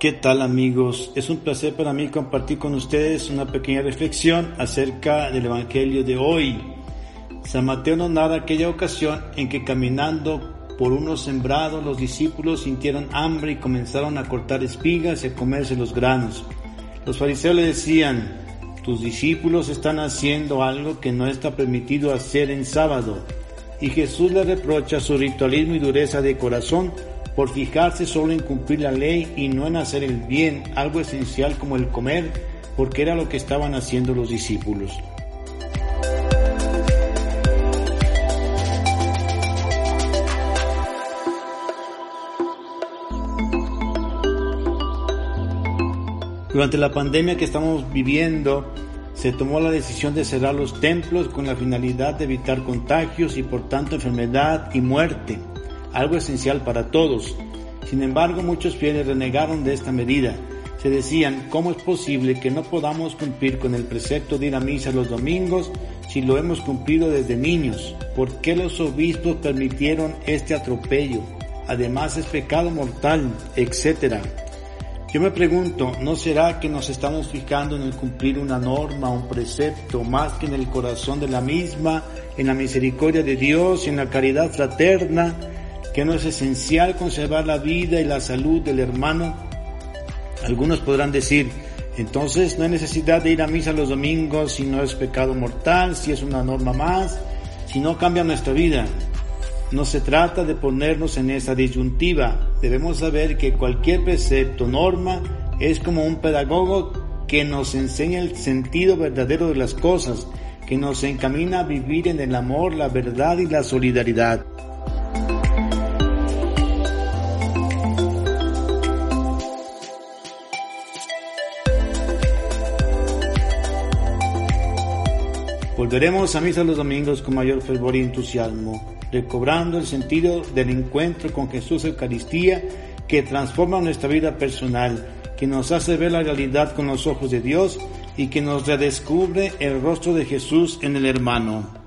¿Qué tal amigos? Es un placer para mí compartir con ustedes una pequeña reflexión acerca del Evangelio de hoy. San Mateo nos narra aquella ocasión en que caminando por unos sembrados los discípulos sintieron hambre y comenzaron a cortar espigas y a comerse los granos. Los fariseos le decían, tus discípulos están haciendo algo que no está permitido hacer en sábado. Y Jesús le reprocha su ritualismo y dureza de corazón por fijarse solo en cumplir la ley y no en hacer el bien, algo esencial como el comer, porque era lo que estaban haciendo los discípulos. Durante la pandemia que estamos viviendo, se tomó la decisión de cerrar los templos con la finalidad de evitar contagios y por tanto enfermedad y muerte algo esencial para todos. Sin embargo, muchos fieles renegaron de esta medida. Se decían, ¿cómo es posible que no podamos cumplir con el precepto de ir a misa los domingos si lo hemos cumplido desde niños? ¿Por qué los obispos permitieron este atropello? Además es pecado mortal, etcétera. Yo me pregunto, ¿no será que nos estamos fijando en el cumplir una norma, un precepto, más que en el corazón de la misma, en la misericordia de Dios, en la caridad fraterna, que no es esencial conservar la vida y la salud del hermano? Algunos podrán decir, entonces no hay necesidad de ir a misa los domingos si no es pecado mortal, si es una norma más, si no cambia nuestra vida. No se trata de ponernos en esa disyuntiva. Debemos saber que cualquier precepto, norma, es como un pedagogo que nos enseña el sentido verdadero de las cosas, que nos encamina a vivir en el amor, la verdad y la solidaridad. Volveremos a misa los domingos con mayor fervor y entusiasmo, recobrando el sentido del encuentro con Jesús Eucaristía que transforma nuestra vida personal, que nos hace ver la realidad con los ojos de Dios y que nos redescubre el rostro de Jesús en el hermano.